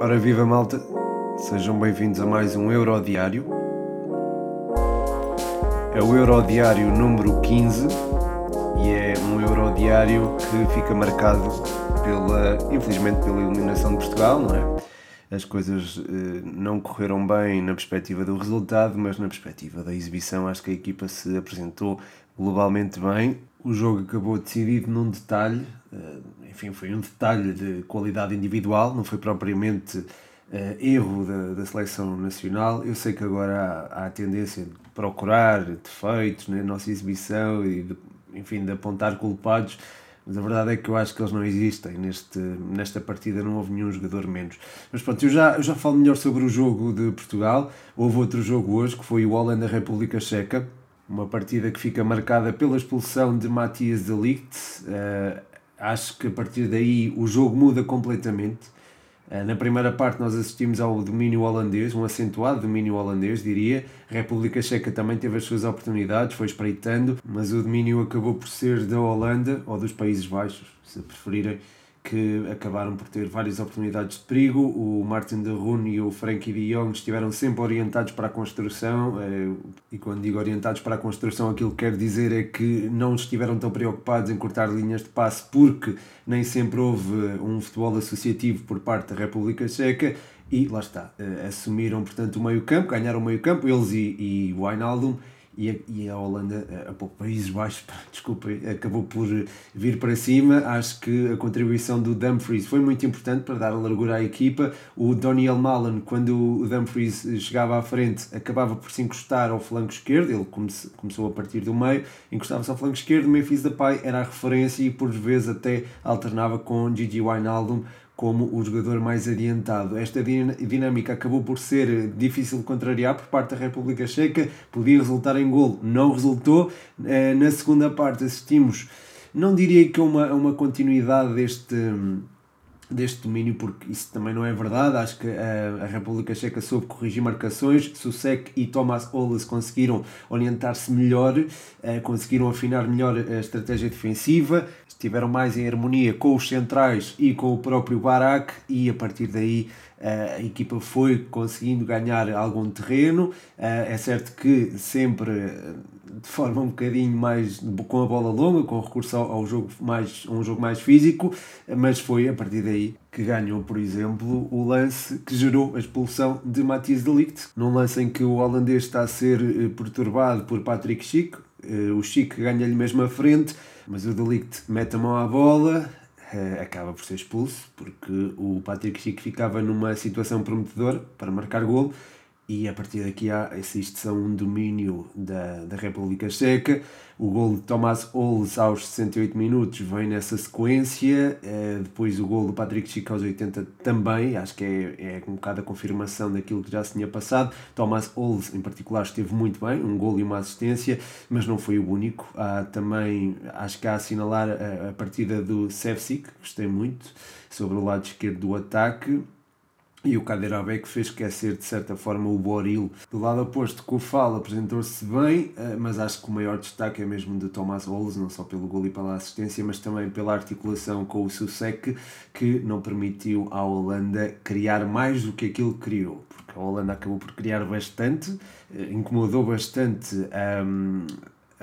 Ora viva malta, sejam bem-vindos a mais um Eurodiário. É o Eurodiário número 15 e é um Eurodiário que fica marcado pela, infelizmente, pela eliminação de Portugal, não é? As coisas eh, não correram bem na perspectiva do resultado, mas na perspectiva da exibição acho que a equipa se apresentou globalmente bem. O jogo acabou decidido num detalhe, eh, enfim, foi um detalhe de qualidade individual, não foi propriamente uh, erro da, da, seleção nacional. Eu sei que agora há, há a tendência de procurar defeitos na nossa exibição e, de, enfim, de apontar culpados, mas a verdade é que eu acho que eles não existem. Neste, nesta partida não houve nenhum jogador menos. Mas pronto, eu já, eu já falo melhor sobre o jogo de Portugal. Houve outro jogo hoje, que foi o Holanda-República Checa. Uma partida que fica marcada pela expulsão de Matias de Ligt. Uh, acho que a partir daí o jogo muda completamente. Eh, na primeira parte nós assistimos ao domínio holandês, um acentuado domínio holandês, diria. A República Checa também teve as suas oportunidades, foi espreitando, mas o domínio acabou por ser da Holanda, ou dos Países Baixos, se preferirem, que acabaram por ter várias oportunidades de perigo. O Martin de Roon e o Frankie de Jong estiveram sempre orientados para a construção, eh, e quando digo orientados para a construção, aquilo que quer dizer é que não estiveram tão preocupados em cortar linhas de passe, porque nem sempre houve um futebol associativo por parte da República Checa. E lá está, eh, assumiram portanto o meio-campo, ganharam o meio-campo, eles e, e o Wijnaldum, e a, e a Holanda, a, a Países Baixos, desculpa, acabou por vir para cima. Acho que a contribuição do Dumfries foi muito importante para dar largura à equipa. O Daniel Malen, quando o Dumfries chegava à frente, acabava por se encostar ao flanco esquerdo. Ele comece, começou a partir do meio, encostava-se ao flanco esquerdo. Memphis Depay era a referência e por vezes até alternava com Gigi Wijnaldum como o jogador mais adiantado. Esta dinâmica acabou por ser difícil de contrariar por parte da República Checa, podia resultar em gol, não resultou. Eh, na segunda parte assistimos, não diria que uma, uma continuidade deste deste domínio, porque isso também não é verdade. Acho que a, a República Checa soube corrigir marcações. Susek e Thomas Oles conseguiram orientar-se melhor, eh, conseguiram afinar melhor a estratégia defensiva, estiveram mais em harmonia com os centrais e com o próprio Barak, e a partir daí a equipa foi conseguindo ganhar algum terreno. É certo que sempre de forma um bocadinho mais com a bola longa, com recurso ao jogo mais, um jogo mais físico, mas foi a partir daí que ganhou, por exemplo, o lance que gerou a expulsão de Matthias de Ligt, num lance em que o holandês está a ser eh, perturbado por Patrick Schick, eh, o Schick ganha-lhe mesmo a frente, mas o de Ligt mete a mão à bola, uh, acaba por ser expulso, porque o Patrick Chico ficava numa situação prometedora para marcar golo e a partir daqui há assiste-se a um domínio da, da República Checa. O gol de Tomás Oles aos 68 minutos vem nessa sequência, uh, depois o gol do Patrick Chico aos 80 também, acho que é, é um bocado a confirmação daquilo que já se tinha passado. Tomás Oles, em particular, esteve muito bem, um gol e uma assistência, mas não foi o único. Há também, acho que há a assinalar a, a partida do Sevcik, gostei muito, sobre o lado esquerdo do ataque e o Kaderabek fez esquecer de certa forma o Boril. Do lado oposto, Kufal apresentou-se bem, eh, mas acho que o maior destaque é mesmo de Thomas Rolls, não só pelo gol e pela assistência, mas também pela articulação com o Susek, que não permitiu à Holanda criar mais do que aquilo que criou. Porque a Holanda acabou por criar bastante, eh, incomodou bastante. Um,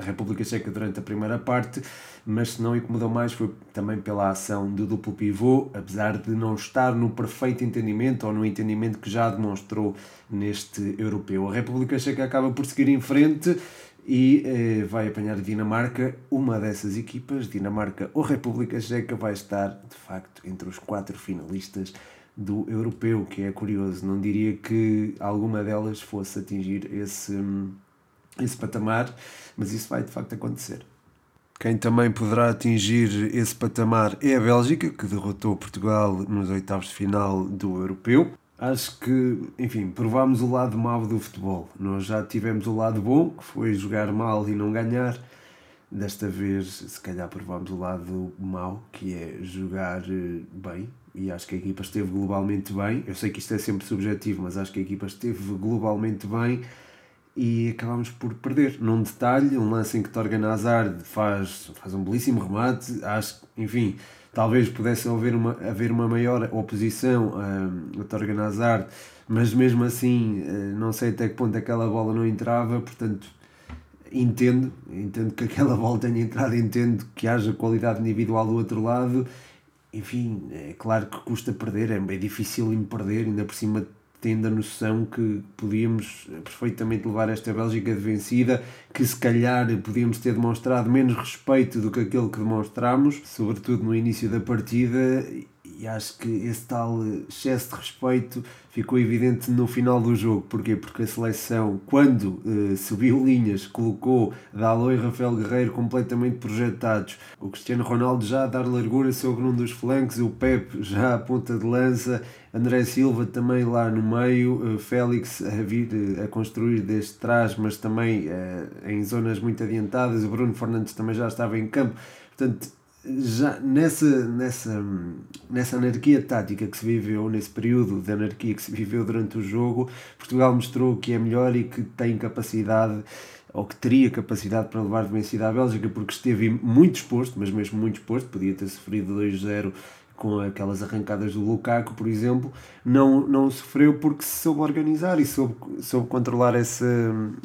a República Checa durante a primeira parte, mas se não incomodou mais foi também pela ação do duplo pivô, apesar de não estar no perfeito entendimento ou no entendimento que já demonstrou neste europeu. A República Checa acaba por seguir em frente e eh, vai apanhar Dinamarca. Uma dessas equipas, Dinamarca ou República Checa, vai estar de facto entre os quatro finalistas do europeu, que é curioso. Não diria que alguma delas fosse atingir esse esse patamar, mas isso vai de facto acontecer. Quem também poderá atingir esse patamar é a Bélgica, que derrotou Portugal nos oitavos de final do Europeu. Acho que, enfim, provámos o lado mau do futebol. Nós já tivemos o lado bom, que foi jogar mal e não ganhar. Desta vez, se calhar, provámos o lado mau, que é jogar eh, bem. E acho que a equipa esteve globalmente bem. Eu sei que isto é sempre subjetivo, mas acho que a equipa esteve globalmente bem e acabámos por perder. Num detalhe, um lance em que Torgan Hazard faz, faz um belíssimo remate, acho que, enfim, talvez pudesse haver uma, haver uma maior oposição a, a Torgan Hazard, mas mesmo assim eh, não sei até que ponto aquela bola não entrava, portanto entendo, entendo que aquela bola tenha entrado, entendo que haja qualidade individual do outro lado, enfim, é claro que custa perder, é bem difícil em perder, ainda por cima tendo a noção que podíamos perfeitamente levar esta Bélgica de vencida, que se calhar podíamos ter demonstrado menos respeito do que aquele que demonstramos, sobretudo no início da partida, e acho que esse tal excesso de respeito ficou evidente no final do jogo. Porquê? Porque a seleção, quando uh, subiu linhas, colocou Dalot e Rafael Guerreiro completamente projetados. O Cristiano Ronaldo já a dar largura sobre um dos flancos, o Pep já à ponta de lança, André Silva também lá no meio, uh, Félix a vir uh, a construir desde trás, mas também em zonas muito adiantadas. O Bruno Fernandes também já estava em campo. Portanto, já nessa, nessa, nessa anarquia tática que se viveu, nesse período de anarquia que se viveu durante o jogo, Portugal mostrou que é melhor e que tem capacidade, ou que teria capacidade para levar de vencida à Bélgica, porque esteve muito exposto, mas mesmo muito exposto, podia ter sofrido 2-0 com aquelas arrancadas do Lukaku, por exemplo, não, não sofreu porque se soube organizar e soube, soube controlar essa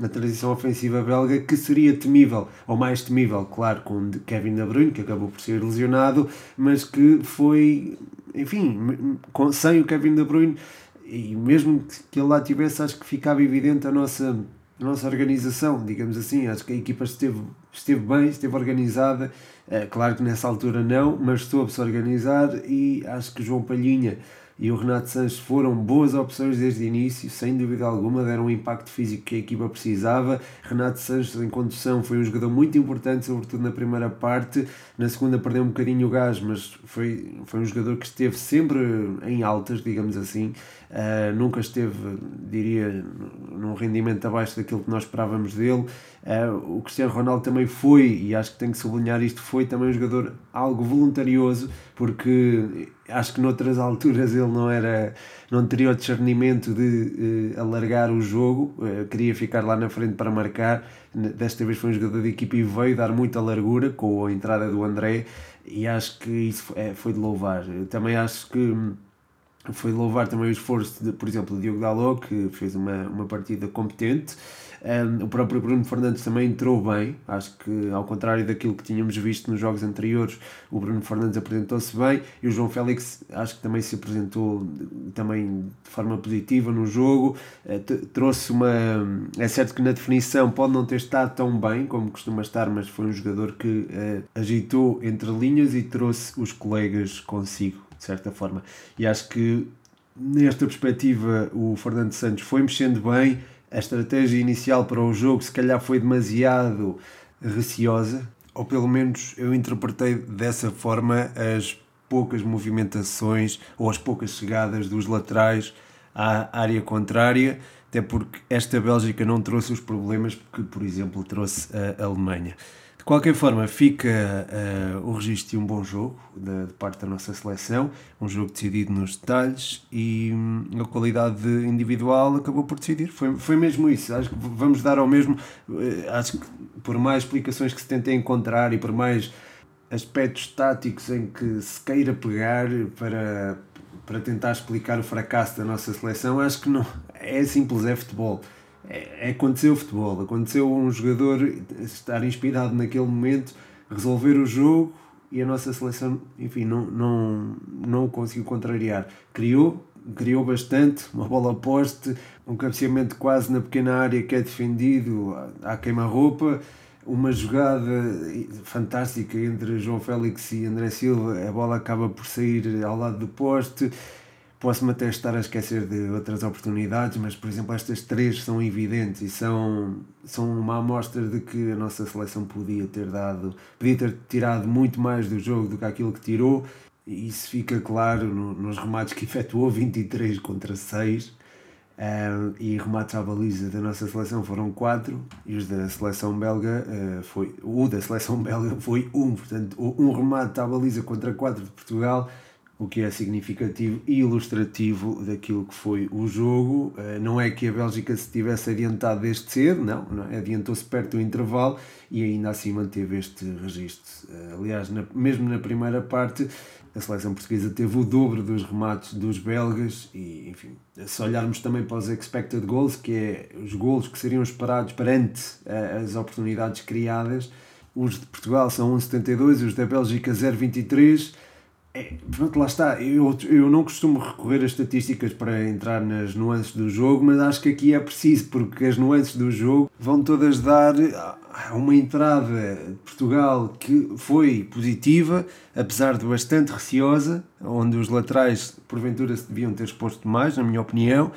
a transição ofensiva belga que seria temível, ou mais temível, claro, com Kevin De Bruyne, que acabou por ser lesionado, mas que foi, enfim, com, sem o Kevin De Bruyne, e mesmo que ele lá tivesse, acho que ficava evidente a nossa, a nossa organização, digamos assim, acho que a equipa esteve, esteve bem, esteve organizada, é, claro que nessa altura não, mas soube-se organizar e acho que João Palhinha e o Renato Sanches foram boas opções desde o início, sem dúvida alguma, deram o impacto físico que a equipa precisava. Renato Sanches, em condução, foi um jogador muito importante, sobretudo na primeira parte. Na segunda, perdeu um bocadinho o gás, mas foi, foi um jogador que esteve sempre em altas, digamos assim. Uh, nunca esteve, diria, num rendimento abaixo daquilo que nós esperávamos dele. Uh, o Cristiano Ronaldo também foi, e acho que tenho que sublinhar isto, foi também um jogador algo voluntarioso, porque acho que noutras alturas ele não era não teria o discernimento de uh, alargar o jogo, uh, queria ficar lá na frente para marcar. Desta vez foi um jogador de equipa e veio dar muita largura com a entrada do André, e acho que isso é, foi de louvar. Também acho que foi louvar também o esforço, de, por exemplo, do Diogo Dalot, que fez uma, uma partida competente. Um, o próprio Bruno Fernandes também entrou bem, acho que ao contrário daquilo que tínhamos visto nos jogos anteriores, o Bruno Fernandes apresentou-se bem e o João Félix acho que também se apresentou também de forma positiva no jogo, uh, trouxe uma. É certo que na definição pode não ter estado tão bem como costuma estar, mas foi um jogador que uh, agitou entre linhas e trouxe os colegas consigo, de certa forma. E acho que nesta perspectiva o Fernando Santos foi mexendo bem a estratégia inicial para o jogo se calhar foi demasiado receosa, ou pelo menos eu interpretei dessa forma as poucas movimentações ou as poucas chegadas dos laterais à área contrária, até porque esta Bélgica não trouxe os problemas que, por exemplo, trouxe a Alemanha qualquer forma, fica uh, o registro de um bom jogo de, de, parte da nossa seleção, um jogo decidido nos detalhes e hum, a qualidade individual acabou por decidir. Foi, foi mesmo isso. Acho que vamos dar ao mesmo. Uh, acho que por mais explicações que se tentem encontrar e por mais aspectos táticos em que se queira pegar para, para tentar explicar o fracasso da nossa seleção, acho que não é simples, é futebol é, aconteceu o futebol, aconteceu um jogador estar inspirado naquele momento, resolver o jogo e a nossa seleção, enfim, não, não, não o conseguiu contrariar. Criou, criou bastante, uma bola poste, um cabeceamento quase na pequena área que é defendido à queima-roupa, uma jogada fantástica entre João Félix e André Silva, a bola acaba por sair ao lado do poste Posso-me até estar a esquecer de outras oportunidades, mas, por exemplo, estas três são evidentes e são, são uma amostra de que a nossa seleção podia ter dado, podia ter tirado muito mais do jogo do que aquilo que tirou. E isso fica claro no, nos remates que efetuou, 23 contra 6. Uh, e remates à baliza da nossa seleção foram 4 e os da seleção belga uh, foi o da seleção belga foi 1, um, portanto um remate à baliza contra 4 de Portugal o que é significativo e ilustrativo daquilo que foi o jogo. Eh, não é que a Bélgica se tivesse adiantado desde cedo, não, não é? adiantou-se perto do intervalo e ainda assim manteve este registro. Eh, aliás, na, mesmo na primeira parte, a seleção portuguesa teve o dobro dos remates dos belgas e, enfim, se olharmos também para os expected goals, que é os gols que seriam esperados perante eh, as oportunidades criadas, os de Portugal são 1,72 e os da Bélgica 0,23 é, pronto, lá está. Eu, eu não costumo recorrer a estatísticas para entrar nas nuances do jogo, mas acho que aqui é preciso, porque as nuances do jogo vão todas dar uma entrada de Portugal que foi positiva, apesar de bastante receosa, onde os laterais porventura se deviam ter exposto mais, na minha opinião.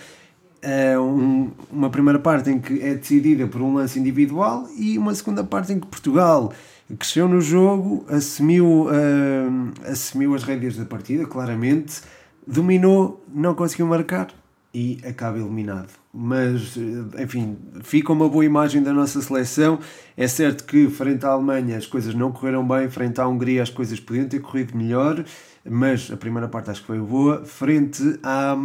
É um, uma primeira parte em que é decidida por um lance individual e uma segunda parte em que Portugal cresceu no jogo, assumiu, uh, assumiu as rédeas da partida, claramente, dominou, não conseguiu marcar e acaba eliminado. Mas, eh, enfim, fica uma boa imagem da nossa seleção. É certo que, frente à Alemanha, as coisas não correram bem, frente à Hungria, as coisas podiam ter corrido melhor, mas a primeira parte acho que foi boa. Frente à,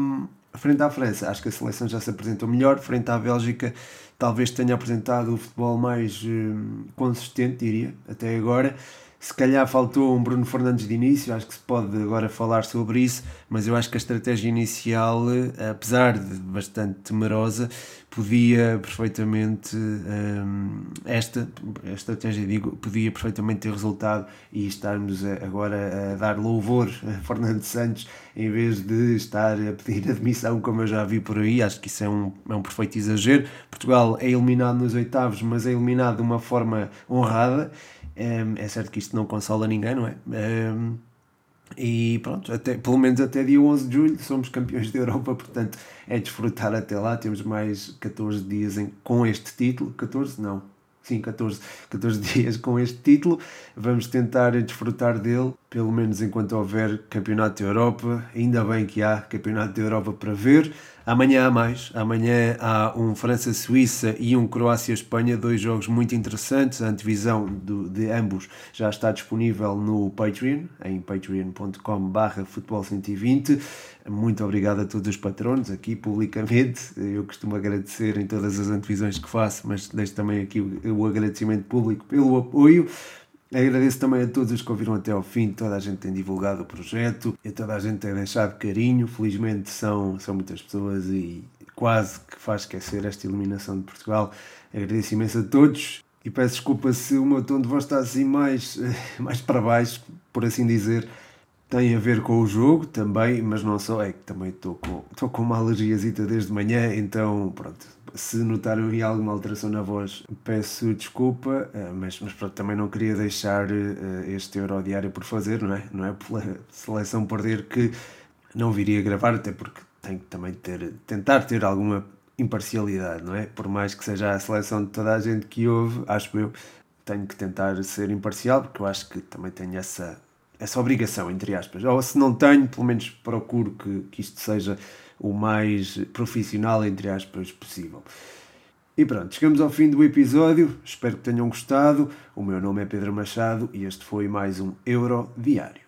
frente à França, acho que a seleção já se apresentou melhor. Frente à Bélgica, talvez tenha apresentado o futebol mais uh, consistente, diria, até agora. Se calhar faltou um Bruno Fernandes de início, acho que se pode agora falar sobre isso, mas eu acho que a estratégia inicial, eh, apesar de bastante temerosa, podia perfeitamente um, esta a estratégia digo podia perfeitamente ter resultado e estarmos agora a dar louvor a Fernando Santos em vez de estar a pedir admissão como eu já vi por aí. Acho que isso é um, é um perfeito exagero. Portugal é eliminado nos oitavos mas é eliminado de uma forma honrada é certo que isto não consola ninguém, não é? E pronto, até, pelo menos até dia 11 de julho somos campeões da Europa, portanto é desfrutar até lá. Temos mais 14 dias em, com este título. 14? Não, sim, 14, 14 dias com este título. Vamos tentar desfrutar dele, pelo menos enquanto houver Campeonato da Europa. Ainda bem que há Campeonato da Europa para ver. Amanhã há mais. Amanhã há um França-Suíça e um Croácia-Espanha, dois jogos muito interessantes. A antevisão do, de ambos já está disponível no Patreon, em patreon.com.br futebol120. Muito obrigado a todos os patronos aqui publicamente. Eu costumo agradecer em todas as antevisões que faço, mas deixo também aqui o, o agradecimento público pelo apoio. Agradeço também a todos os que ouviram até ao fim, toda a gente tem divulgado o projeto e toda a gente tem deixado carinho. Felizmente são, são muitas pessoas e quase que faz esquecer esta eliminação de Portugal. Agradeço imenso a todos e peço desculpa se o meu tom de voz está assim mais, mais para baixo, por assim dizer. Tem a ver com o jogo também, mas não só, é que também estou com, estou com uma alergiazita desde manhã, então pronto, se notarem alguma alteração na voz, peço desculpa, eh, mas, mas pronto, também não queria deixar eh, este Euro Diário por fazer, não é? Não é pela seleção perder que não viria gravar, até porque tenho que também ter, tentar ter alguma imparcialidade, não é? Por mais que seja a seleção de toda a gente que ouve, acho eu, tenho que tentar ser imparcial, porque eu acho que também tenho essa, essa obrigação, entre aspas. Ou se não tenho, pelo menos procuro que, que isto seja o mais profissional, entre aspas, possível. E pronto, chegamos ao fim do episódio. Espero que tenham gostado. O meu nome é Pedro Machado e este foi mais um Euro Diário.